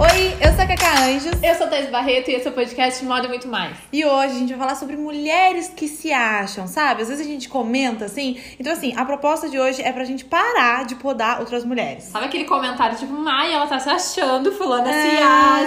Oi, eu sou a Cacá Anjos. Eu sou a Thais Barreto e esse é o podcast Moda e Muito Mais. E hoje a gente vai falar sobre mulheres que se acham, sabe? Às vezes a gente comenta assim. Então, assim, a proposta de hoje é pra gente parar de podar outras mulheres. Sabe aquele comentário tipo, Mai, ela tá se achando, fulana se Ai.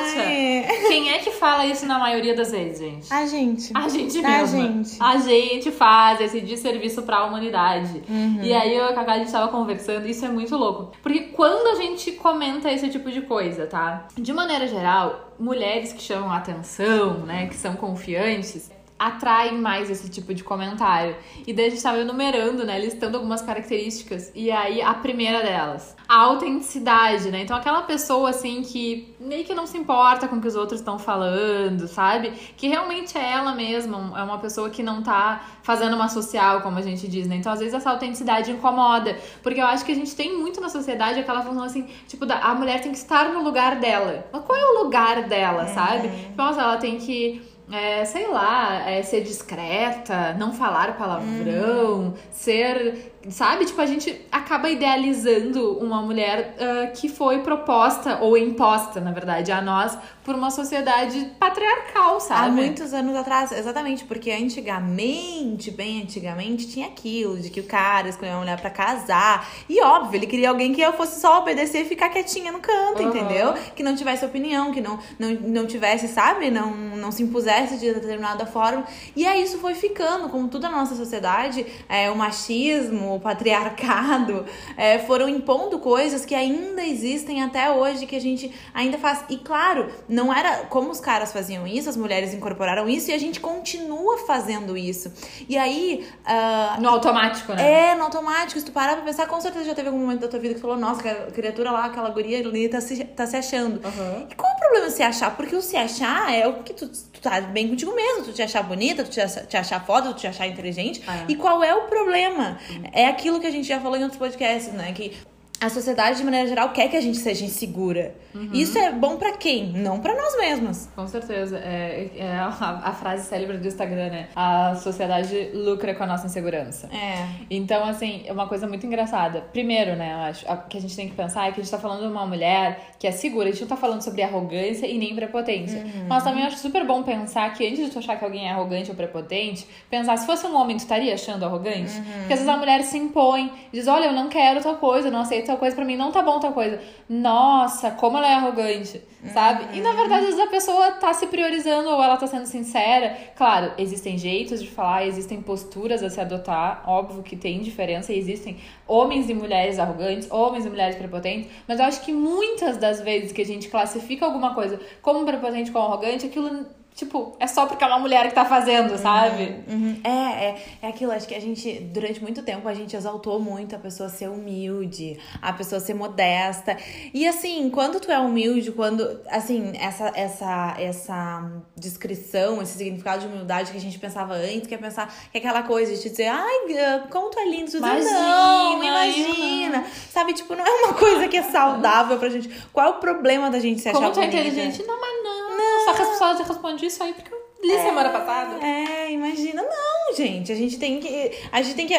acha. Quem é que fala isso na maioria das vezes, gente? A gente. A gente A mesma. gente. A gente faz esse desserviço pra humanidade. Uhum. E aí eu e a Cacá, a gente tava conversando, isso é muito louco. Porque quando a gente comenta esse tipo de coisa, tá? De maneira geral, mulheres que chamam atenção, né, que são confiantes, atraem mais esse tipo de comentário. E daí a gente tava enumerando, né, listando algumas características. E aí a primeira delas, a autenticidade, né? Então aquela pessoa assim que meio que não se importa com o que os outros estão falando, sabe? Que realmente é ela mesma, é uma pessoa que não tá fazendo uma social, como a gente diz, né? Então às vezes essa autenticidade incomoda, porque eu acho que a gente tem muito na sociedade aquela função assim, tipo, da- a mulher tem que estar no lugar dela. Mas qual é o lugar dela, sabe? Então, ela tem que é, sei lá, é, ser discreta, não falar palavrão, ser. Sabe? Tipo, a gente acaba idealizando uma mulher ah, que foi proposta ou imposta, na verdade, a nós por uma sociedade patriarcal, sabe? Há muitos anos atrás, exatamente, porque antigamente, bem antigamente, tinha aquilo de que o cara escolheu uma mulher pra casar. E óbvio, ele queria alguém que eu fosse só obedecer e ficar quietinha no canto, Uhum. entendeu? Que não tivesse opinião, que não, não, não tivesse, sabe? Não, não se impusesse de determinada forma. E aí isso foi ficando, como tudo na nossa sociedade, é, o machismo, o patriarcado, é, foram impondo coisas que ainda existem até hoje, que a gente ainda faz. E claro, não era como os caras faziam isso, as mulheres incorporaram isso e a gente continua fazendo isso. E aí. ah, No automático, né? é, no automático, se tu parar pra pensar, com certeza já teve algum momento da tua vida que falou, nossa, aquela criatura lá, aquela guria ali tá se, tá se achando. Aham. E qual o problema de se achar? Porque o se achar é o que tu, tu tá bem contigo mesmo, tu te achar bonita, tu te, ach- te achar foda, tu te achar inteligente. É. E qual é o problema? É aquilo que a gente já falou em outros podcasts, né? Que a sociedade, de maneira geral, quer que a gente seja insegura. Uhum. Isso é bom pra quem? Não pra nós mesmas. Com certeza. É, é a, a frase célebre do Instagram, né? A sociedade lucra com a nossa insegurança. É. Então, assim, é uma coisa muito engraçada. Primeiro, né, eu acho, a- que a gente tem que pensar é que a gente tá falando de uma mulher que é segura. A gente não tá falando sobre arrogância e nem prepotência. Mas também eu acho super bom pensar que antes de tu achar que alguém é arrogante ou prepotente, pensar se fosse um homem, tu estaria achando arrogante? Porque às vezes a mulher se impõe, diz, olha, eu não quero tal coisa, eu não aceito tal coisa, pra mim não tá bom tal coisa. Nossa, como ela é arrogante, sabe? E na verdade, às vezes a pessoa tá se priorizando ou ela tá sendo sincera. Claro, existem jeitos de falar, existem posturas a se adotar, óbvio que tem diferença, e existem homens e mulheres arrogantes, homens e mulheres prepotentes, mas eu acho que muitas das vezes que a gente classifica alguma coisa como prepotente, como arrogante, aquilo, tipo, é só porque é uma mulher que tá fazendo, sabe? Uhum. É, é, é aquilo, acho que a gente, durante muito tempo, a gente exaltou muito a pessoa ser humilde, a pessoa ser modesta. E assim, quando tu é humilde, quando, assim, essa, essa, essa descrição, esse significado de humildade que a gente pensava antes, que é pensar que é aquela coisa de te dizer, ai, Gã, como tu é lindo, tu Imagina, não, eu imagina. Sabe, tipo, não é uma coisa que é saudável pra gente. Qual é o problema da gente se achar Como tu é inteligente? Não, mas não. Só que as pessoas respondem isso aí porque eu li semana passada. É, imagina. Não, gente. A gente tem que. A gente tem que.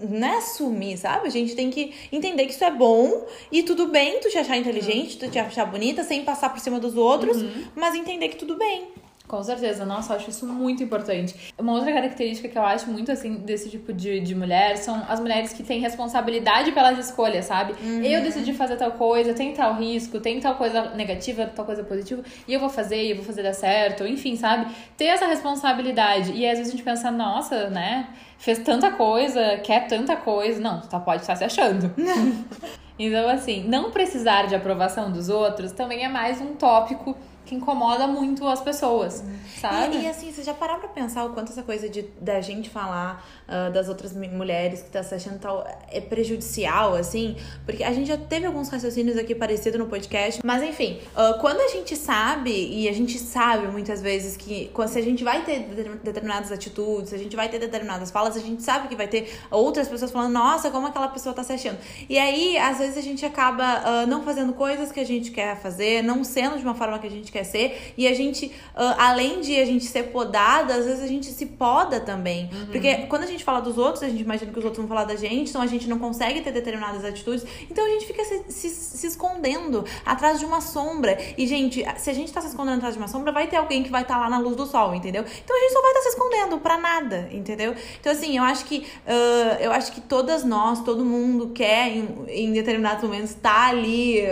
Não é assumir, sabe? A gente tem que entender que isso é bom e tudo bem tu te achar inteligente, tu te achar bonita, sem passar por cima dos outros, mas entender que tudo bem. Com certeza, nossa, eu acho isso muito importante. Uma outra característica que eu acho muito assim desse tipo de, de mulher são as mulheres que têm responsabilidade pelas escolhas, sabe? Eu decidi fazer tal coisa, tem tal risco, tem tal coisa negativa, tal coisa positiva, e eu vou fazer, e eu vou fazer dar certo, enfim, sabe? Ter essa responsabilidade. E às vezes a gente pensa, nossa, né? Fez tanta coisa, quer tanta coisa. Não, tu tá, pode estar se achando. Então, assim, não precisar de aprovação dos outros também é mais um tópico que incomoda muito as pessoas, sabe? E, e, assim, você já pararam pra pensar o quanto essa coisa de da gente falar ah, das outras mulheres que tá se achando tal é prejudicial, assim? Porque a gente já teve alguns raciocínios aqui parecidos no podcast. Mas enfim, ah, quando a gente sabe, e a gente sabe muitas vezes que quando, se a gente vai ter deter- determinadas atitudes, se a gente vai ter determinadas falas, a gente sabe que vai ter outras pessoas falando, nossa, como aquela pessoa tá se achando. E aí, às vezes, a gente acaba ah, não fazendo coisas que a gente quer fazer, não sendo de uma forma que a gente quer quer ser. E a gente, uh, além de a gente ser podada, às vezes a gente se poda também. Uhum. Porque quando a gente fala dos outros, a gente imagina que os outros vão falar da gente, então a gente não consegue ter determinadas atitudes. Então a gente fica se, se, se escondendo atrás de uma sombra. E, gente, se a gente tá se escondendo atrás de uma sombra, vai ter alguém que vai estar tá lá na luz do sol, entendeu? Então a gente só vai estar tá se escondendo pra nada, entendeu? Então, assim, eu acho que uh, eu acho que todas nós, todo mundo quer, em, em determinados momentos, estar tá ali,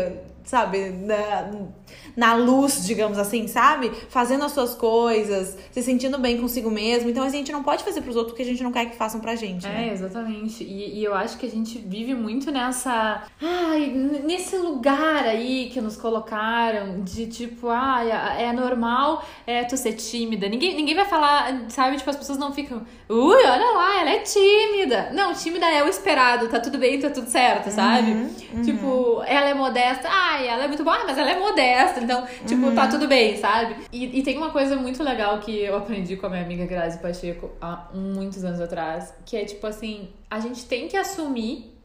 sabe, na, na luz, digamos assim, sabe? Fazendo as suas coisas, se sentindo bem consigo mesmo. Então, a gente não pode fazer pros outros porque a gente não quer que façam pra gente. Né? É, exatamente. E, e, eu acho que a gente vive muito nessa. Ai, nesse lugar aí que nos colocaram de tipo, ah, é normal é, tu ser tímida. Ninguém, ninguém vai falar, sabe? Tipo, as pessoas não ficam, ui, olha lá, ela é tímida. Não, tímida é o esperado, tá tudo bem, tá tudo certo, sabe? Uhum, uhum. Tipo, ela é modesta, ai, ela é muito boa, mas ela é modesta. Então, tipo, tá uhum. tá tudo bem, sabe? E, e, tem uma coisa muito legal que eu aprendi com a minha amiga Grazi Pacheco há muitos anos atrás, que é tipo assim, a gente tem que assumir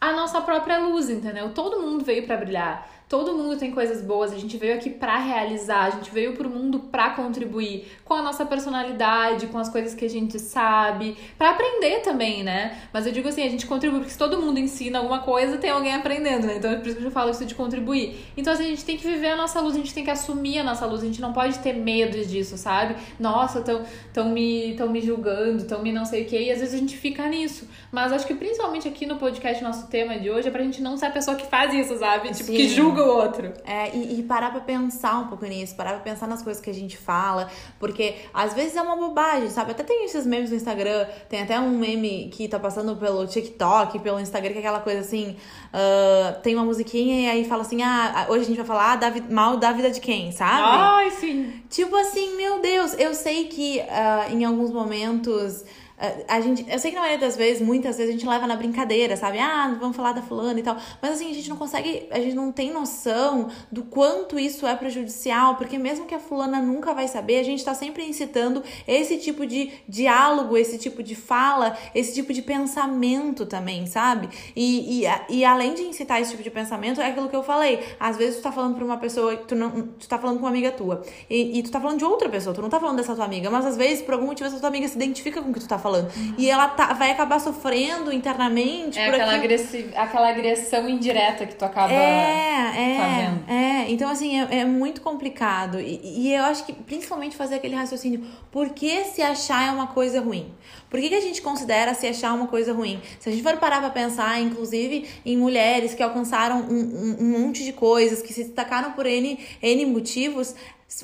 a nossa própria luz, entendeu? Todo mundo veio para brilhar. Todo mundo tem coisas boas, a gente veio aqui para realizar, a gente veio pro mundo para contribuir com a nossa personalidade, com as coisas que a gente sabe, para aprender também, né? Mas eu digo assim, a gente contribui, porque se todo mundo ensina alguma coisa, tem alguém aprendendo, né? Então é por isso que eu falo isso de contribuir. Então assim, a gente tem que viver a nossa luz, a gente tem que assumir a nossa luz, a gente não pode ter medo disso, sabe? Nossa, tão, tão, me, tão me julgando, tão me não sei o que, e às vezes a gente fica nisso. Mas acho que principalmente aqui no podcast, nosso tema de hoje é pra gente não ser a pessoa que faz isso, sabe? Tipo, Sim. que julga o outro. É, e, e, parar pra pensar um pouco nisso, parar pra pensar nas coisas que a gente fala, porque às vezes é uma bobagem, sabe? Até tem esses memes no Instagram, tem até um meme que tá passando pelo TikTok, pelo Instagram, que é aquela coisa assim, uh, tem uma musiquinha e aí fala assim, ah, hoje a gente vai falar da, mal da vida de quem, sabe? Ai, sim! Tipo assim, meu Deus, eu sei que uh, em alguns momentos a gente, eu sei que na maioria das vezes, muitas vezes a gente leva na brincadeira, sabe? Ah, vamos falar da fulana e tal. Mas assim, a gente não consegue, a gente não tem noção do quanto isso é prejudicial, porque mesmo que a fulana nunca vai saber, a gente tá sempre incitando esse tipo de diálogo, esse tipo de fala, esse tipo de pensamento também, sabe? E, e, e além de incitar esse tipo de pensamento, é aquilo que eu falei. Às vezes tu tá falando pra uma pessoa, tu, não, tu tá falando com uma amiga tua, e, e tu tá falando de outra pessoa, tu não tá falando dessa tua amiga, mas às vezes, por algum motivo, essa tua amiga se identifica com o que tu tá falando falando. Uhum. E ela tá, vai acabar sofrendo internamente. É aquela, agressi aquela agressão indireta que tu acaba é, é, fazendo. É, então assim, é, é muito complicado. E, e, eu acho que principalmente fazer aquele raciocínio: por que se achar é uma coisa ruim? Por que, que a gente considera se achar uma coisa ruim? Se a gente for parar pra pensar, inclusive, em mulheres que alcançaram um, um, um monte de coisas, que se destacaram por N, N motivos,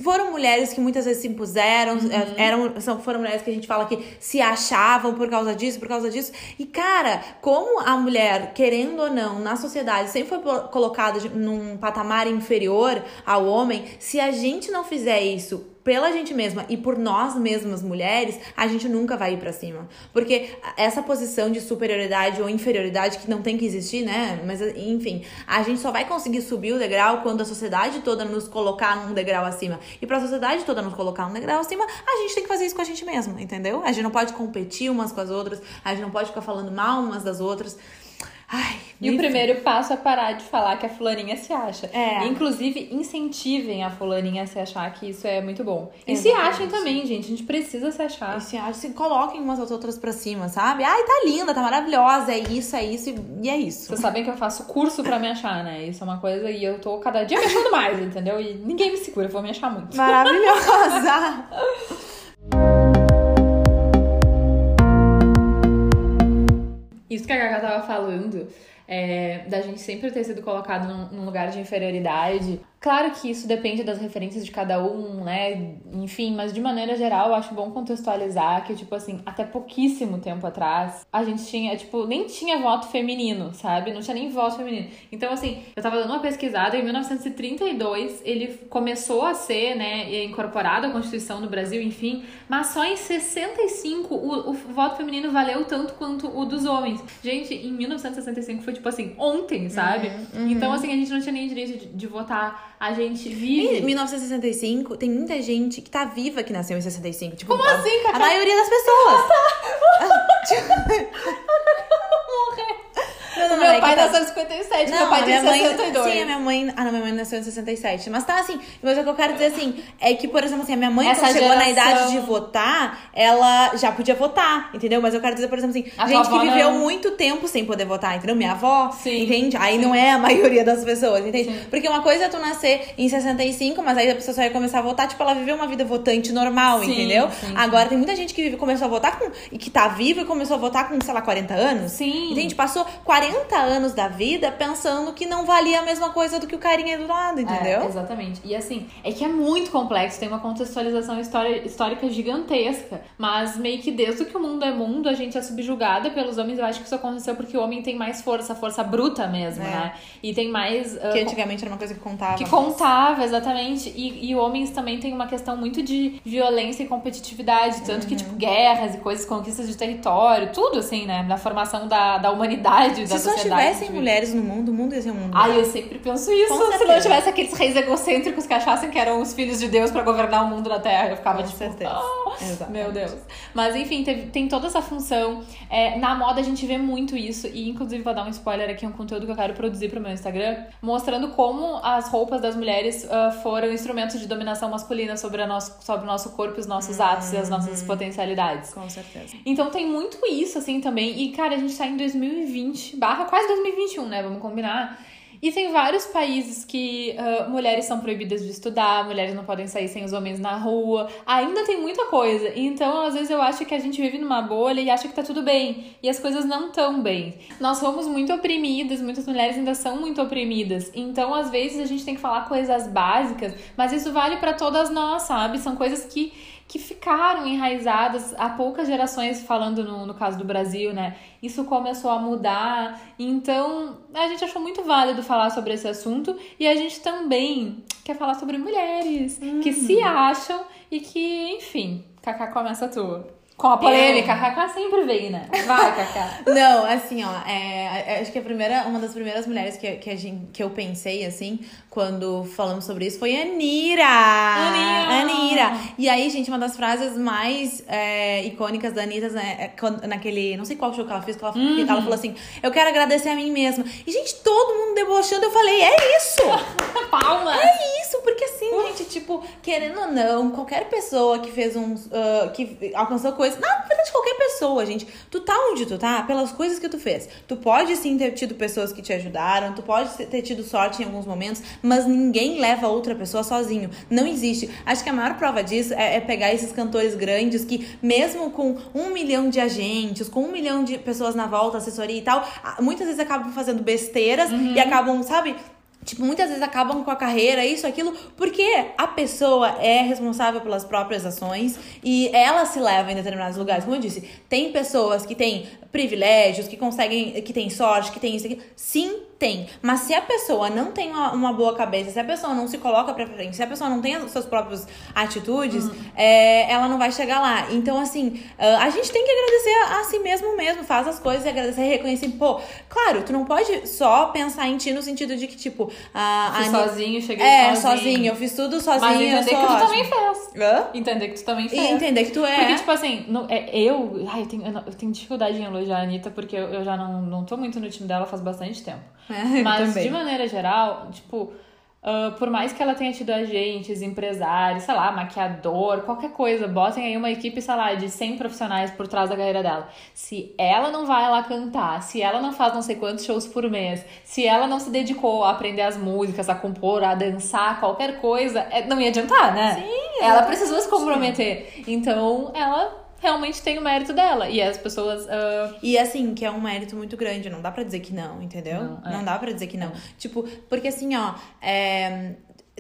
foram mulheres que muitas vezes se impuseram, uhum. É, eram, são, foram mulheres que a gente fala que se achavam por causa disso, por causa disso. E, cara, como a mulher, querendo ou não, na sociedade sempre foi colocada num patamar inferior ao homem, se a gente não fizer isso pela gente mesma e por nós mesmas mulheres, a gente nunca vai ir para cima. Porque essa posição de superioridade ou inferioridade que não tem que existir, né? Mas enfim, a gente só vai conseguir subir o degrau quando a sociedade toda nos colocar num degrau acima. E para a sociedade toda nos colocar num degrau acima, a gente tem que fazer isso com a gente mesma, entendeu? A gente não pode competir umas com as outras, a gente não pode ficar falando mal umas das outras. Ai, e o primeiro passo é parar de falar que a fulaninha se acha. É. Inclusive, incentivem a fulaninha a se achar que isso é muito bom. E Exatamente. se achem também, gente. A gente precisa se achar. E se achem, se coloquem umas as outras pra cima, sabe? Ai, tá linda, tá maravilhosa, é isso, é isso e é isso. Vocês sabem que eu faço curso pra me achar, né? Isso é uma coisa e eu tô cada dia me achando mais, entendeu? E ninguém me segura, eu vou me achar muito. Maravilhosa! a Gaga tava falando, é, da gente sempre ter sido colocado num, num lugar de inferioridade, Claro que isso depende das referências de cada um, né? Enfim, mas de maneira geral, eu acho bom contextualizar que, tipo assim, até pouquíssimo tempo atrás, a gente tinha, tipo, nem tinha voto feminino, sabe? Não tinha nem voto feminino. Então, assim, eu tava dando uma pesquisada, em 1932 ele começou a ser, né, incorporado à Constituição do Brasil, enfim, mas só em 65 o, o voto feminino valeu tanto quanto o dos homens. Gente, em 1965 foi, tipo assim, ontem, sabe? Uhum, uhum. Então, assim, a gente não tinha nem direito de, de votar a gente vive. Em 1965, tem muita gente que tá viva que nasceu em 65. Tipo, Como a, assim, Cacá? A maioria das pessoas. Morrer. Não, não, meu é pai tá- nasceu em 57, Não, meu pai tem minha mãe, 62. Sim, a minha mãe. Ah, não, minha mãe nasceu em 67. Mas tá assim. Mas o que eu quero dizer assim é que, por exemplo, assim, a minha mãe, Essa quando chegou na geração- idade de votar, ela já podia votar, entendeu? Mas eu quero dizer, por exemplo, assim, A gente que viveu não. muito tempo sem poder votar, entendeu? Minha avó, Sim, entende? Aí sim. não é a maioria das pessoas, entende? Sim. Porque uma coisa é tu nascer em 65, mas aí a pessoa só ia começar a votar, tipo, ela viveu uma vida votante normal, entendeu? Agora tem muita gente que vive, começou a votar com. e que tá viva e começou a votar com, sei lá, 40 anos. Sim. Entende? Passou 40 anos da vida pensando que não valia a mesma coisa do que o carinha do lado, entendeu? É, exatamente. E assim, é que é muito complexo, tem uma contextualização histórica gigantesca. Mas meio que desde que o mundo é mundo, a gente é subjugada pelos homens. Eu acho que isso aconteceu porque o homem tem mais força, força bruta mesmo, É. né? E tem mais. ah, que antigamente era uma coisa que contava. que contava, exatamente. E, e homens também têm uma questão muito de violência e competitividade. Tanto que, Uhum. tipo, guerras e coisas, conquistas de território, tudo assim, né? Na formação da, da humanidade, da Se só sociedade. tivessem mulheres no mundo, o mundo ia ser um mundo. Ai, eu sempre penso isso. Com Se não certeza. tivesse aqueles reis egocêntricos que achassem que eram os filhos de Deus pra governar o mundo da Terra, eu ficava Com tipo. certeza. "Ah". Exatamente. Meu Deus. Mas enfim, teve- tem toda essa função. É, na moda a gente vê muito isso. E inclusive vou dar um spoiler aqui, um conteúdo que eu quero produzir pro meu Instagram, mostrando como as roupas das mulheres ah, foram instrumentos de dominação masculina sobre, a nosso, sobre o nosso corpo, os nossos atos e as nossas potencialidades. Com certeza. Então tem muito isso, assim, também. E, cara, a gente tá em 2020, barra quase 2021, né? Vamos combinar. E tem vários países que ah, mulheres são proibidas de estudar, mulheres não podem sair sem os homens na rua. Ainda tem muita coisa. Então, às vezes, eu acho que a gente vive numa bolha e acha que tá tudo bem. E as coisas não tão bem. Nós somos muito oprimidas, muitas mulheres ainda são muito oprimidas. Então, às vezes, a gente tem que falar coisas básicas, mas isso vale pra todas nós, sabe? São coisas que que ficaram enraizadas há poucas gerações, falando no, no caso do Brasil, né? Isso começou a mudar. Então, a gente achou muito válido falar sobre esse assunto e a gente também quer falar sobre mulheres que se acham e que, enfim, Kaká começa tu. Com a polêmica, Eu- Kaká sempre vem, né? Vai, Kaká. Não, assim, ó, é, acho que a primeira, uma das primeiras mulheres que, que, a gente, que eu pensei, assim, quando falamos sobre isso, foi Anira! Anira! Anira! E aí, gente, uma das frases mais é, icônicas da Anitta, né, é naquele, não sei qual show que ela fez, que ela, que ela falou assim, eu quero agradecer a mim mesma. E, gente, todo mundo debochando, eu falei, é isso! Palmas! É isso, porque assim, gente, tipo, querendo ou não, qualquer pessoa que fez um. ah, que alcançou coisas. Na verdade, qualquer pessoa, gente. Tu tá onde tu tá pelas coisas que tu fez. Tu pode sim ter tido pessoas que te ajudaram, tu pode ter tido sorte em alguns momentos, mas ninguém leva outra pessoa sozinho. Não existe. Acho que a maior prova disso é, é pegar esses cantores grandes que, mesmo com um milhão de agentes, com um milhão de pessoas na volta, assessoria e tal, muitas vezes acabam fazendo besteiras e acabam, sabe? Tipo, muitas vezes acabam com a carreira, isso, aquilo, porque a pessoa é responsável pelas próprias ações e ela se leva em determinados lugares. Como eu disse, tem pessoas que têm privilégios, que conseguem, que têm sorte, que têm isso aqui. Sim, tem. Mas se a pessoa não tem uma, uma boa cabeça, se a pessoa não se coloca pra frente, se a pessoa não tem as suas próprias atitudes, é, ela não vai chegar lá. Então, assim, ah, a gente tem que agradecer a, a si mesmo mesmo, faz as coisas e agradecer e reconhecer. Pô, claro, tu não pode só pensar em ti no sentido de que, tipo, a, a Fui sozinho, cheguei É, sozinho. sozinho, eu fiz tudo sozinha. Mas entender que tu também fez. Hã? Entender que tu também E fez. entender que tu é. Porque, tipo assim, no- é, eu, ai, eu, tenho, eu tenho dificuldade em elogiar a Anitta, porque eu, eu já não, não tô muito no time dela faz bastante tempo. É, Mas, também. de maneira geral, tipo, ah, por mais que ela tenha tido agentes, empresários, sei lá, maquiador, qualquer coisa, botem aí uma equipe, sei lá, de 100 profissionais por trás da carreira dela. Se ela não vai lá cantar, se ela não faz não sei quantos shows por mês, se ela não se dedicou a aprender as músicas, a compor, a dançar, qualquer coisa, é- não ia adiantar, né? Sim, Ela precisou se comprometer. Então, ela realmente tem o mérito dela. E as pessoas. ah, E assim, que é um mérito muito grande, não dá pra dizer que não, entendeu? Não, Não, é. dá pra dizer que não. Tipo, porque assim, ó, é,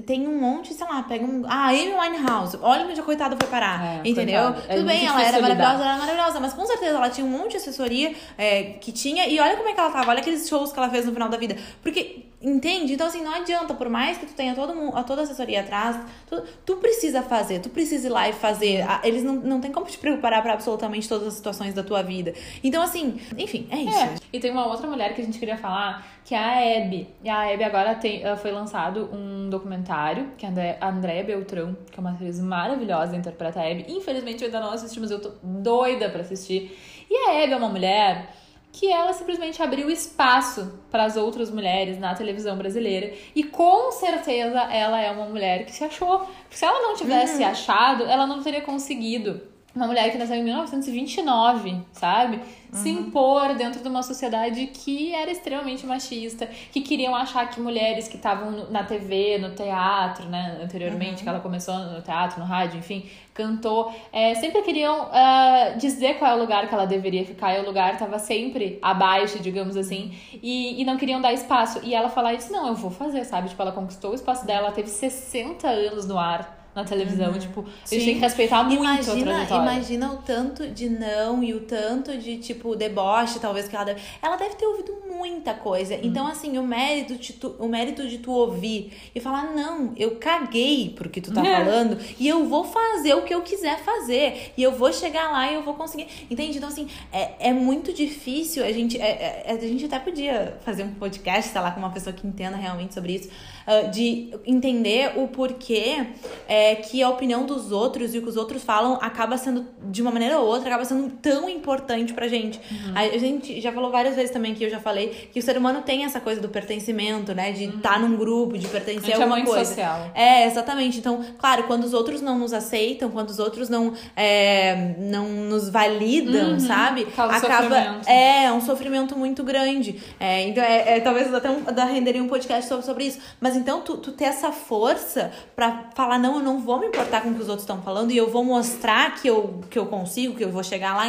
tem um monte, sei lá, pega um. Ah, Amy Winehouse, olha onde a coitada foi parar, É, entendeu? coitada. É Tudo bem, muito ela era maravilhosa, ela era maravilhosa, mas com certeza ela tinha um monte de assessoria é, que tinha, e olha como é que ela tava, olha aqueles shows que ela fez no final da vida. Porque, entende? Então, assim, não adianta, por mais que tu tenha todo mundo, a toda a assessoria atrás, tu, tu precisa fazer, tu precisa ir lá e fazer. Eles não, não tem como te preparar pra absolutamente todas as situações da tua vida. Então, assim, enfim, é isso. É. E tem uma outra mulher que a gente queria falar, que é a Abby. E a Abby agora tem, ah, foi lançado um documentário, que é a André- a Andréa Beltrão, que é uma atriz maravilhosa, interpreta a Abby. Infelizmente eu ainda não assisti, mas eu tô doida pra assistir. E a Abby é uma mulher que ela simplesmente abriu espaço para as outras mulheres na televisão brasileira e com certeza ela é uma mulher que se achou. Porque se ela não tivesse uhum. achado, ela não teria conseguido uma mulher que nasceu em 1929, sabe? Uhum. Se impor dentro de uma sociedade que era extremamente machista, que queriam achar que mulheres que estavam na TV, no teatro, né, anteriormente, uhum. que ela começou no teatro, no rádio, enfim, cantou, é, sempre queriam uh, dizer qual é o lugar que ela deveria ficar, e o lugar estava sempre abaixo, digamos assim, e, e não queriam dar espaço. E ela falar isso, não, eu vou fazer, sabe? Tipo, ela conquistou o espaço dela, ela teve 60 anos no ar na televisão. Uhum. Tipo, Sim. têm que respeitar muito imagina, a trajetória. Imagina o tanto de não e o tanto de, tipo, deboche, talvez, que ela deve... Ela deve ter ouvido muita coisa. Uhum. Então, assim, o mérito, de tu, o mérito de tu ouvir e falar, não, eu caguei pro que tu tá é. falando e eu vou fazer o que eu quiser fazer. E eu vou chegar lá e eu vou conseguir. Entende? Então, assim, é, é muito difícil. A gente, é, é, a gente até podia fazer um podcast, sei lá, com uma pessoa que entenda realmente sobre isso uh, de entender o porquê é, que a opinião dos outros e o que os outros falam acaba sendo, de uma maneira ou outra, acaba sendo tão importante pra gente. Uhum. A gente já falou várias vezes também que eu já falei que o ser humano tem essa coisa do pertencimento, né? De estar uhum. tá num grupo, de pertencer a, a alguma é coisa. Social. É, exatamente. Então, claro, quando os outros não nos aceitam, quando os outros não, é, não nos validam, uhum. sabe? Causa acaba. Sofrimento. É, é um sofrimento muito grande. É, então, é, é talvez até um, renderia um podcast sobre, sobre isso. Mas então, tu, tu ter essa força para falar, não, eu não vou me importar com o que os outros estão falando e eu vou mostrar que eu, que eu consigo, que eu vou chegar lá.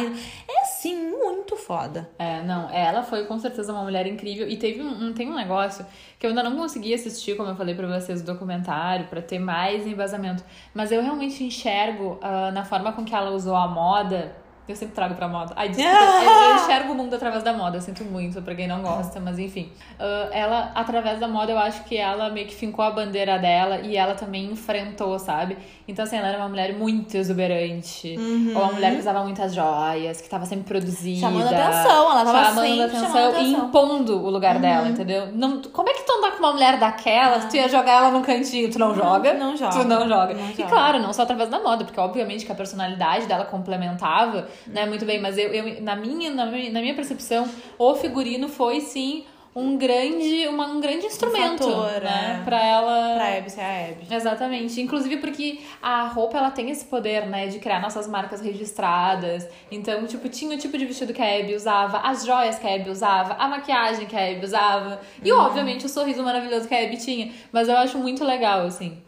É, foda. É, não, ela foi com certeza uma mulher incrível. E teve um tem um negócio que eu ainda não consegui assistir, como eu falei para vocês, o documentário, para ter mais embasamento. Mas eu realmente enxergo uh, na forma com que ela usou a moda eu sempre trago pra moda. Ai, desculpa. eu, enxergo o mundo através da moda. Eu sinto muito pra quem não gosta, mas enfim. Uh, ela, através da moda, eu acho que ela meio que fincou a bandeira dela e ela também enfrentou, sabe? Então, assim, ela era uma mulher muito exuberante. Uhum. Ou uma mulher que usava muitas joias, que tava sempre produzida. Chamando atenção, ela tava chamando sempre atenção, chamando atenção. e impondo o lugar uhum. dela, entendeu? Não, como é que tu andar com uma mulher daquela, ah. tu ia jogar ela num cantinho, tu não, joga? Não, joga. Tu não joga. Não e joga. claro, não só através da moda, porque obviamente que a personalidade dela complementava né, muito bem, mas eu, eu na, minha, na, minha, na minha percepção, o figurino foi sim um grande, uma, um grande instrumento, um fator, né? É. Pra ela... Pra Abby ser a Abby. Exatamente. Inclusive porque a roupa, ela tem esse poder, né? De criar nossas marcas registradas. Então, tipo, tinha o tipo de vestido que a Abby usava, as joias que a Abby usava, a maquiagem que a Abby usava. E, uhum. obviamente, o sorriso maravilhoso que a Abby tinha. Mas eu acho muito legal, assim.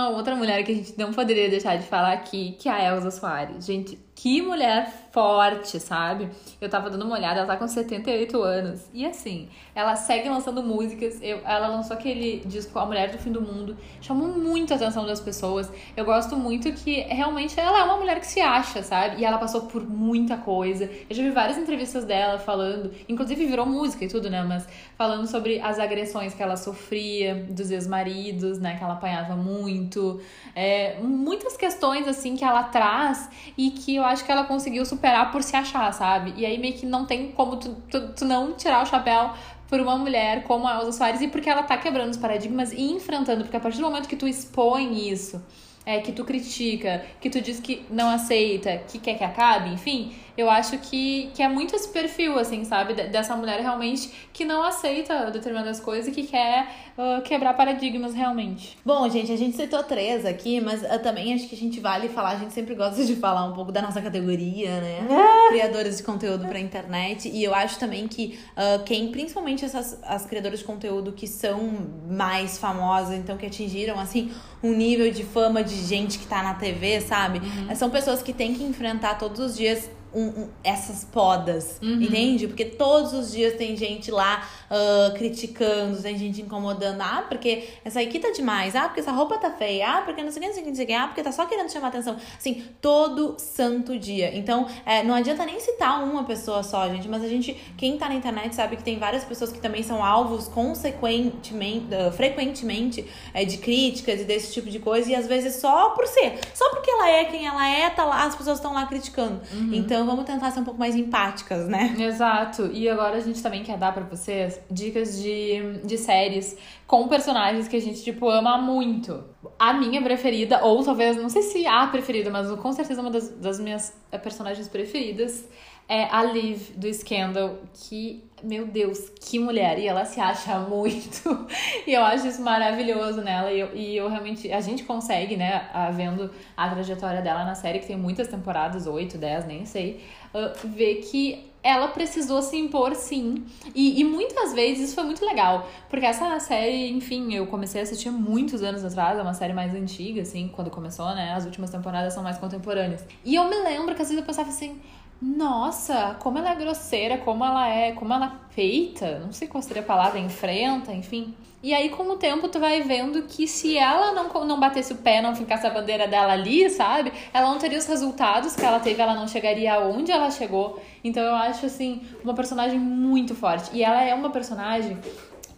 Uma outra mulher que a gente não poderia deixar de falar aqui, que é a Elza Soares. Gente, que mulher forte, sabe? Eu tava dando uma olhada, ela tá com 78 anos. E assim, ela segue lançando músicas. Eu, ela lançou aquele disco A Mulher do Fim do Mundo. Chamou muito a atenção das pessoas. Eu gosto muito que realmente ela é uma mulher que se acha, sabe? E ela passou por muita coisa. Eu já vi várias entrevistas dela falando, inclusive virou música e tudo, né? Mas falando sobre as agressões que ela sofria dos ex-maridos, né? Que ela apanhava muito. É, muitas questões, assim, que ela traz e que eu acho que ela conseguiu superar por se achar, sabe? E aí meio que não tem como tu, tu, tu não tirar o chapéu por uma mulher como a Elsa Soares e porque ela tá quebrando os paradigmas e enfrentando, porque a partir do momento que tu expõe isso, é, que tu critica, que tu diz que não aceita, que quer que acabe, enfim, eu acho que, que é muito esse perfil, assim, sabe? Dessa mulher realmente que não aceita determinadas coisas e que quer uh, quebrar paradigmas realmente. Bom, gente, a gente citou três aqui, mas uh, também acho que a gente vale falar, a gente sempre gosta de falar um pouco da nossa categoria, né? É. Criadores de conteúdo pra internet. E eu acho também que uh, quem, principalmente essas as criadoras de conteúdo que são mais famosas, então que atingiram, assim, um nível de fama de gente que tá na TV, sabe? Uhum. São pessoas que têm que enfrentar todos os dias um, um, essas podas, uhum. entende? Porque todos os dias tem gente lá uh, criticando, tem gente incomodando. Ah, porque essa aqui tá demais. Ah, porque essa roupa tá feia. Ah, porque não sei o que, não sei o que, não sei o que. Ah, porque tá só querendo chamar atenção. Assim, todo santo dia. Então, é, não adianta nem citar uma pessoa só, gente. Mas a gente, quem tá na internet sabe que tem várias pessoas que também são alvos consequentemente, uh, frequentemente é, de críticas e desse tipo de coisa. E às vezes só por ser. Só porque ela é quem ela é, tá lá, as pessoas estão lá criticando. Uhum. Então, Então vamos tentar ser um pouco mais empáticas, né? Exato. E agora a gente também quer dar para vocês dicas de, de séries com personagens que a gente, tipo, ama muito. A minha preferida, ou talvez, não sei se a preferida, mas com certeza uma das, das minhas personagens preferidas é a Liv do Scandal, que, meu Deus, que mulher! E ela se acha muito. e eu acho isso maravilhoso nela. E eu, e eu realmente. A gente consegue, né, vendo a trajetória dela na série, que tem muitas temporadas 8, 10, nem sei, uh, ver que ela precisou se impor sim. E, e, muitas vezes isso foi muito legal. Porque essa série, enfim, eu comecei a assistir muitos anos atrás, é uma série mais antiga, assim, quando começou, né? As últimas temporadas são mais contemporâneas. E eu me lembro que às vezes eu pensava assim nossa, como ela é grosseira, como ela é, como ela feita, não sei qual seria a palavra, enfrenta, enfim. E aí, com o tempo, tu vai vendo que se ela não, não batesse o pé, não ficasse a bandeira dela ali, sabe? Ela não teria os resultados que ela teve, ela não chegaria aonde ela chegou. Então, eu acho, assim, uma personagem muito forte. E ela é uma personagem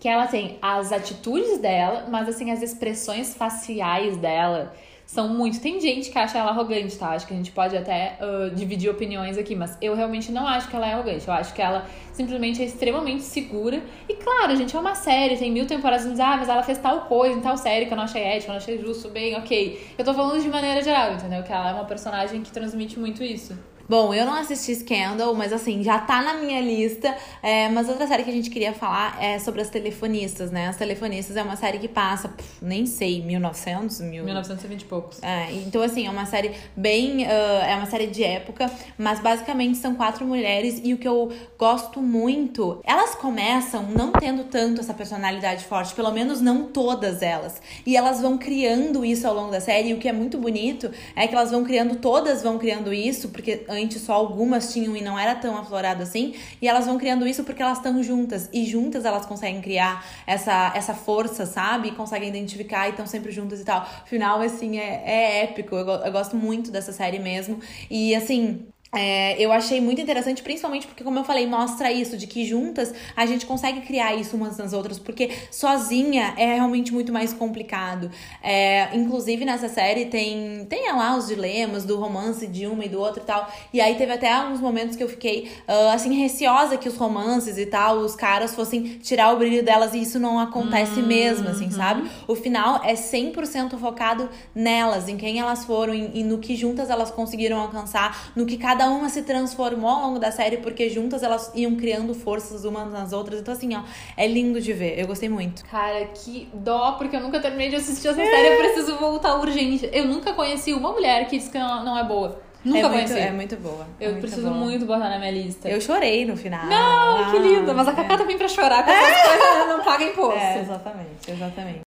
que ela tem as atitudes dela, mas, assim, as expressões faciais dela são muito. Tem gente que acha ela arrogante, tá? Acho que a gente pode até uh, dividir opiniões aqui, mas eu realmente não acho que ela é arrogante. Eu acho que ela simplesmente é extremamente segura. E claro, a gente é uma série, tem mil temporadas, diz, ah, mas ela fez tal coisa em tal série que eu não achei ético, eu não achei justo, bem, ok. Eu tô falando de maneira geral, entendeu? Que ela é uma personagem que transmite muito isso. Bom, eu não assisti Scandal, mas assim, já tá na minha lista. É, mas outra série que a gente queria falar é sobre as telefonistas, né? As telefonistas é uma série que passa, nem sei, 1900? Mil... 1920 e poucos. É, então assim, é uma série bem. Uh, é uma série de época, mas basicamente são quatro mulheres e o que eu gosto muito, elas começam não tendo tanto essa personalidade forte, pelo menos não todas elas. E elas vão criando isso ao longo da série, e o que é muito bonito é que elas vão criando, todas vão criando isso, porque antes só algumas tinham e não era tão aflorado assim, e elas vão criando isso porque elas estão juntas, e juntas elas conseguem criar essa, essa força, sabe? Conseguem identificar e estão sempre juntas e tal. Final, assim, é, é épico, eu, eu gosto muito dessa série mesmo, e assim, é, eu achei muito interessante, principalmente porque, como eu falei, mostra isso, de que juntas a gente consegue criar isso umas nas outras, porque sozinha é realmente muito mais complicado. É, inclusive, nessa série tem, tem lá os dilemas do romance de uma e do outro e tal. E aí teve até alguns momentos que eu fiquei, uh, assim, receosa que os romances e tal, os caras fossem tirar o brilho delas, e isso não acontece uhum. mesmo, assim, sabe? O final é 100% focado nelas, em quem elas foram e, e no que juntas elas conseguiram alcançar, no que cada cada uma se transformou ao longo da série, porque juntas elas iam criando forças umas nas outras. Então, assim, ó, é lindo de ver. Eu gostei muito. Cara, que dó, porque eu nunca terminei de assistir essa série. Eu preciso voltar urgente. Eu nunca conheci uma mulher que disse que não é boa. Nunca é conheci. Muito, é muito boa. Eu muito preciso boa. muito botar na minha lista. Eu chorei no final. Não, ah, que lindo. Mas a Cacá é. também pra chorar com essas é. coisas não paga imposto. É, exatamente, exatamente.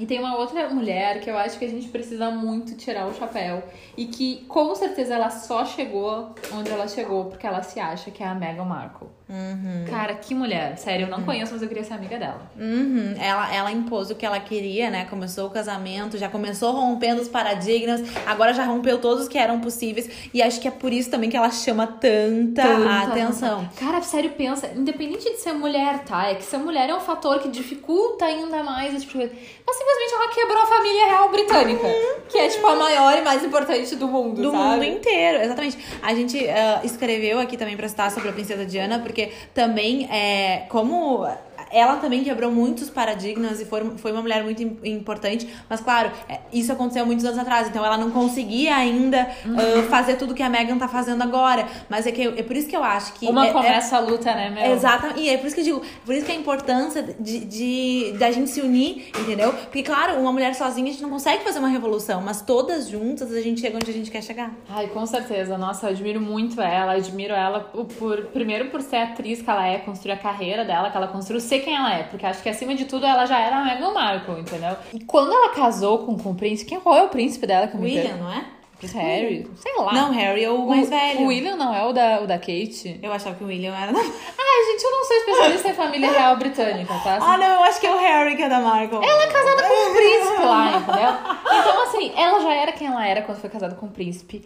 E tem uma outra mulher que eu acho que a gente precisa muito tirar o chapéu. E que com certeza ela só chegou onde ela chegou porque ela se acha que é a Meghan Markle. Uhum. Cara, que mulher. Sério, eu não uhum. conheço, mas eu queria ser amiga dela. Uhum. Ela, ela impôs o que ela queria, né? Começou o casamento, já começou rompendo os paradigmas, agora já rompeu todos os que eram possíveis. E acho que é por isso também que ela chama tanta, tanta atenção. Cara, sério, pensa, independente de ser mulher, tá? É que ser mulher é um fator que dificulta ainda mais esse tipo de coisa. Mas simplesmente ela quebrou a família real britânica, uhum. que é tipo a maior e mais importante do mundo, do sabe? mundo inteiro, exatamente. A gente uh, escreveu aqui também pra citar sobre a princesa Diana, porque porque também é como ela também quebrou muitos paradigmas e foi, foi uma mulher muito importante. Mas, claro, é, isso aconteceu muitos anos atrás. Então, ela não conseguia ainda uhum. uh, fazer tudo que a Megan tá fazendo agora. Mas é, que é por isso que eu acho que. Uma é, começa é, a luta, né, meu? Exatamente. E é por isso que eu digo, por isso que a importância de, de, de a gente se unir, entendeu? Porque, claro, uma mulher sozinha a gente não consegue fazer uma revolução, mas todas juntas a gente chega onde a gente quer chegar. Ai, com certeza. Nossa, eu admiro muito ela. Admiro ela por, por primeiro por ser atriz que ela é, construir a carreira dela, que ela construiu, ser quem ela é. Porque acho que acima de tudo ela já era a Meghan Markle, entendeu? E quando ela casou com, com o príncipe, quem qual é o príncipe dela? Que William, não é? Harry? Sei lá. Não, Harry é o mais o, velho. O William não é o da, o da Kate? Eu achava que o William era. Ai, gente, eu não sou especialista em família real britânica, tá? Ah, não, eu acho que é o Harry que é da Markle. Ela é casada com o príncipe lá, entendeu? Assim, ela já era quem ela era quando foi casada com o príncipe.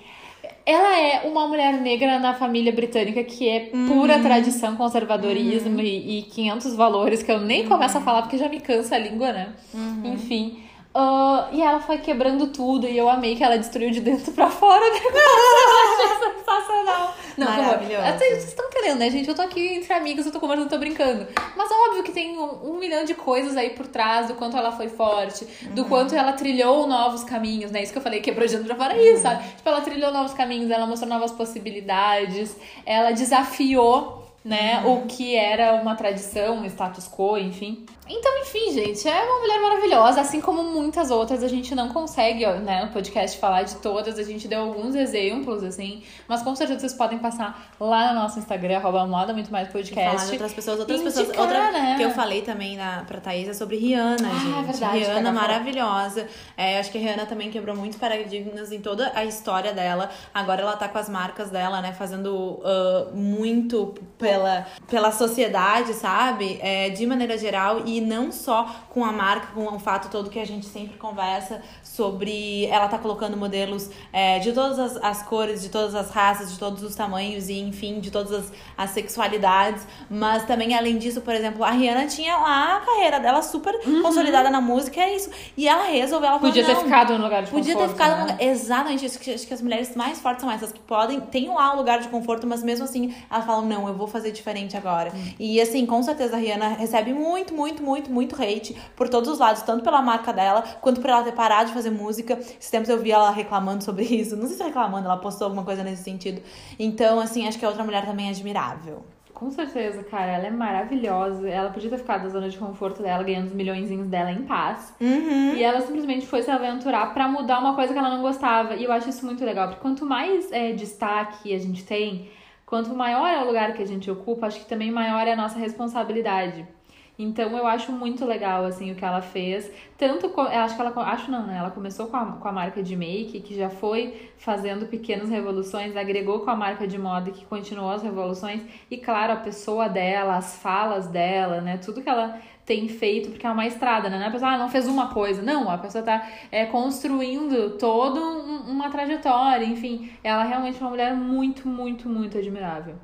Ela é uma mulher negra na família britânica que é pura uhum. tradição, conservadorismo uhum. e, e 500 valores que eu nem uhum. começo a falar porque já me cansa a língua, né? Uhum. Enfim. Uh, e ela foi quebrando tudo e eu amei que ela destruiu de dentro pra fora o negócio. eu achei sensacional. Não, Maravilhoso. Até, vocês estão entendendo, né, gente? Eu tô aqui entre amigos, eu tô conversando, tô brincando. Mas óbvio que tem um, um milhão de coisas aí por trás do quanto ela foi forte, do Uhum. quanto ela trilhou novos caminhos, né? Isso que eu falei, quebrou de dentro pra fora, é isso, Uhum. sabe? Tipo, ela trilhou novos caminhos, ela mostrou novas possibilidades, ela desafiou né? Uhum. O que era uma tradição, um status quo, enfim. Então, enfim, gente, é uma mulher maravilhosa, assim como muitas outras. A gente não consegue, né, no podcast falar de todas. A gente deu alguns exemplos, assim. Mas com certeza vocês podem passar lá no nosso Instagram, arroba moda muito mais Falar podcast. de outras pessoas, outras Indicar, pessoas. Outra né? que eu falei também na, pra Thaís é sobre Rihanna, Ah, gente. é verdade, Rihanna maravilhosa. É, acho que a Rihanna também quebrou muitos paradigmas em toda a história dela. Agora ela tá com as marcas dela, né? Fazendo ah, muito pela, pela sociedade, sabe? É, de maneira geral. E não só com a marca, com o fato todo que a gente sempre conversa sobre ela tá colocando modelos é, de todas as, as cores, de todas as raças, de todos os tamanhos e, enfim, de todas as, as sexualidades. Mas também, além disso, por exemplo, a Rihanna tinha lá a carreira dela super consolidada na música, é isso. E ela resolveu, ela falou, Podia ter "Não, ficado no lugar de Podia ter conforto, ficado né? no lugar. Exatamente isso. que- Acho que as mulheres mais fortes são essas que podem, têm lá um lugar de conforto, mas mesmo assim elas falam: não, eu vou fazer diferente agora. Hum. E assim, com certeza a Rihanna recebe muito, muito, muito, muito hate por todos os lados, tanto pela marca dela, quanto por ela ter parado de fazer música. Esses tempos eu vi ela reclamando sobre isso. Não sei se reclamando, ela postou alguma coisa nesse sentido. Então, assim, acho que a outra mulher também é admirável. Com certeza, cara, ela é maravilhosa. Ela podia ter ficado na zona de conforto dela, ganhando os milhõezinhos dela em paz. Uhum. E ela simplesmente foi se aventurar pra mudar uma coisa que ela não gostava. E eu acho isso muito legal, porque quanto mais é, destaque a gente tem, quanto maior é o lugar que a gente ocupa, acho que também maior é a nossa responsabilidade. Então eu acho muito legal assim o que ela fez. Tanto co- eu acho que ela acho não, né? Ela começou com a, com a marca de make, que já foi fazendo pequenas revoluções, agregou com a marca de moda que continuou as revoluções e claro, a pessoa dela, as falas dela, né? Tudo que ela tem feito, porque é uma estrada, né? Não é a pessoa ah, não fez uma coisa. Não, a pessoa tá é, construindo toda um- uma trajetória, enfim. Ela realmente é uma mulher muito, muito, muito admirável.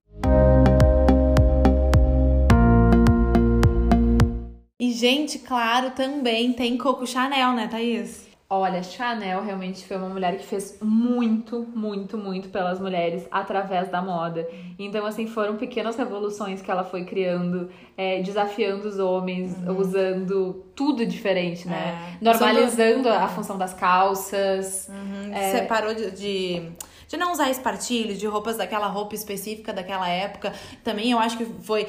E, gente, claro, também tem Coco Chanel, né, Thaís? Olha, Chanel realmente foi uma mulher que fez muito, muito, muito pelas mulheres através da moda. Então, assim, foram pequenas revoluções que ela foi criando, é, desafiando os homens, usando tudo diferente, né? É. Normalizando a função das calças. Uhum, É. Separou de, de, de não usar espartilhos, de roupas daquela roupa específica daquela época. Também eu acho que foi.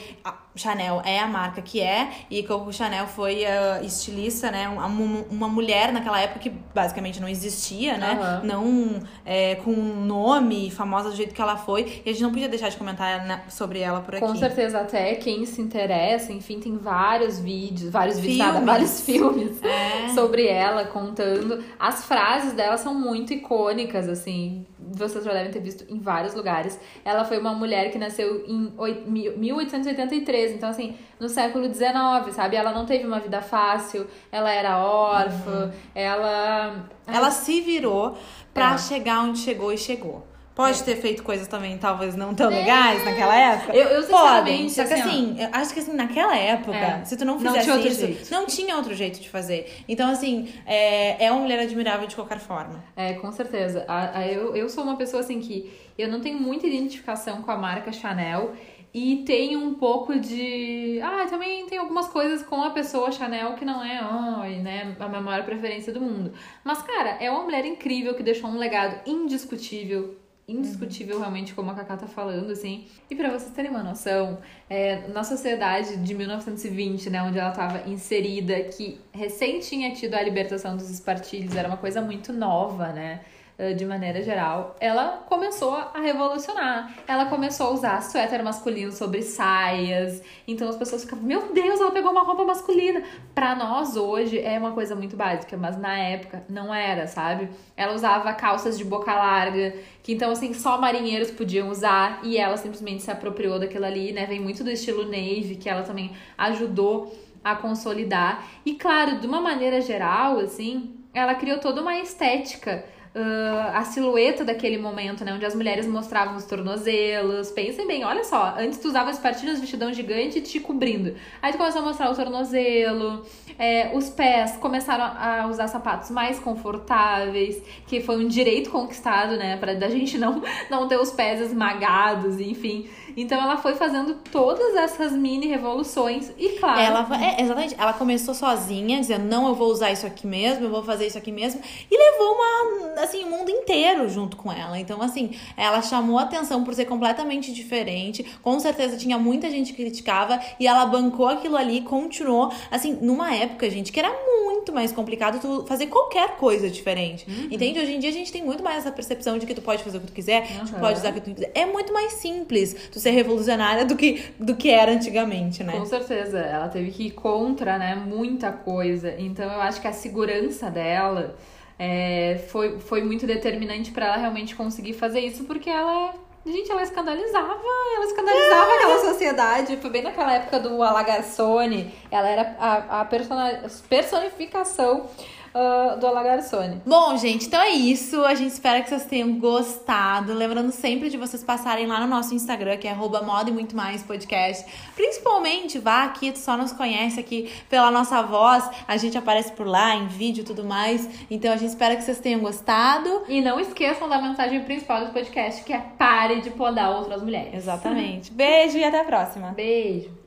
Chanel é a marca que é, e Coco Chanel foi a estilista, né? Uma, uma mulher naquela época que basicamente não existia, né? Aham. Não é, com um nome famosa do jeito que ela foi. E a gente não podia deixar de comentar né, sobre ela por aqui. Com certeza, até quem se interessa, enfim, tem vários vídeos, vários vídeos, nada, Filmes. vários filmes É. sobre ela, contando. As frases dela são muito icônicas, assim, vocês já devem ter visto em vários lugares. Ela foi uma mulher que nasceu em oi- mil- 1883, então, assim, no século XIX, sabe? Ela não teve uma vida fácil, ela era órfã, ela. Ela se virou pra É. chegar onde chegou e chegou. Pode ter feito coisas também, talvez não tão legais naquela época. Eu- eu, Podem. sinceramente, Só que assim, ó. assim, acho que assim, naquela época, É. se tu não Não fizesse outro isso, jeito. não tinha outro jeito de fazer. Então, assim, é, é uma mulher admirável de qualquer forma. É, com certeza. A- a- eu, eu sou uma pessoa assim que eu não tenho muita identificação com a marca Chanel e tenho um pouco de. Ah, também tem algumas coisas com a pessoa Chanel que não é, ai, né, a minha maior preferência do mundo. Mas, cara, é uma mulher incrível que deixou um legado indiscutível. Indiscutível, realmente, como a Cacá tá falando, assim. E pra vocês terem uma noção, é, na sociedade de 1920, né, onde ela estava inserida, que recém tinha tido a libertação dos espartilhos, era uma coisa muito nova, né? Eh, De maneira geral, ela começou a revolucionar. Ela começou a usar suéter masculino sobre saias. Então as pessoas ficavam, meu Deus, ela pegou uma roupa masculina. Pra nós hoje é uma coisa muito básica, mas na época não era, sabe? Ela usava calças de boca larga, que então assim só marinheiros podiam usar e ela simplesmente se apropriou daquilo ali, né? Vem muito do estilo navy, que ela também ajudou a consolidar. E claro, de uma maneira geral, assim, ela criou toda uma estética uh, a silhueta daquele momento, né? Onde as mulheres mostravam os tornozelos. Pensem bem, olha só. Antes tu usava as partilhas vestidão gigante te cobrindo. Aí tu começou a mostrar o tornozelo. É, os pés começaram a usar sapatos mais confortáveis, que foi um direito conquistado, né? Pra da gente não, não ter os pés esmagados, enfim. Então ela foi fazendo todas essas mini revoluções e claro. Ela, é, exatamente, ela começou sozinha, dizendo, não, eu vou usar isso aqui mesmo, eu vou fazer isso aqui mesmo. E levou uma, assim, o mundo inteiro junto com ela. Então, assim, ela chamou atenção por ser completamente diferente. Com certeza tinha muita gente que criticava e ela bancou aquilo ali continuou, assim, numa época, gente, que era muito mais complicado tu fazer qualquer coisa diferente. Uhum. Entende? Hoje em dia a gente tem muito mais essa percepção de que tu pode fazer o que tu quiser, uhum. tu pode usar o que tu quiser. É muito mais simples tu ser revolucionária do que, do que era antigamente, né? Com certeza. Ela teve que ir contra, né, muita coisa. Então eu acho que a segurança dela é, foi, foi muito determinante para ela realmente conseguir fazer isso, porque ela Gente, ela escandalizava, ela escandalizava é. aquela sociedade. Foi bem naquela época do Alagarsone. Ela era a, a personificação uh, do Alagarsone. Bom, gente, então é isso. A gente espera que vocês tenham gostado. Lembrando sempre de vocês passarem lá no nosso Instagram, que é moda e muito mais podcast. Principalmente, vá aqui, tu só nos conhece aqui pela nossa voz. A gente aparece por lá, em vídeo e tudo mais. Então a gente espera que vocês tenham gostado. E não esqueçam da mensagem principal do podcast, que é pare de podar outras mulheres. Exatamente. Beijo e até a próxima. Beijo.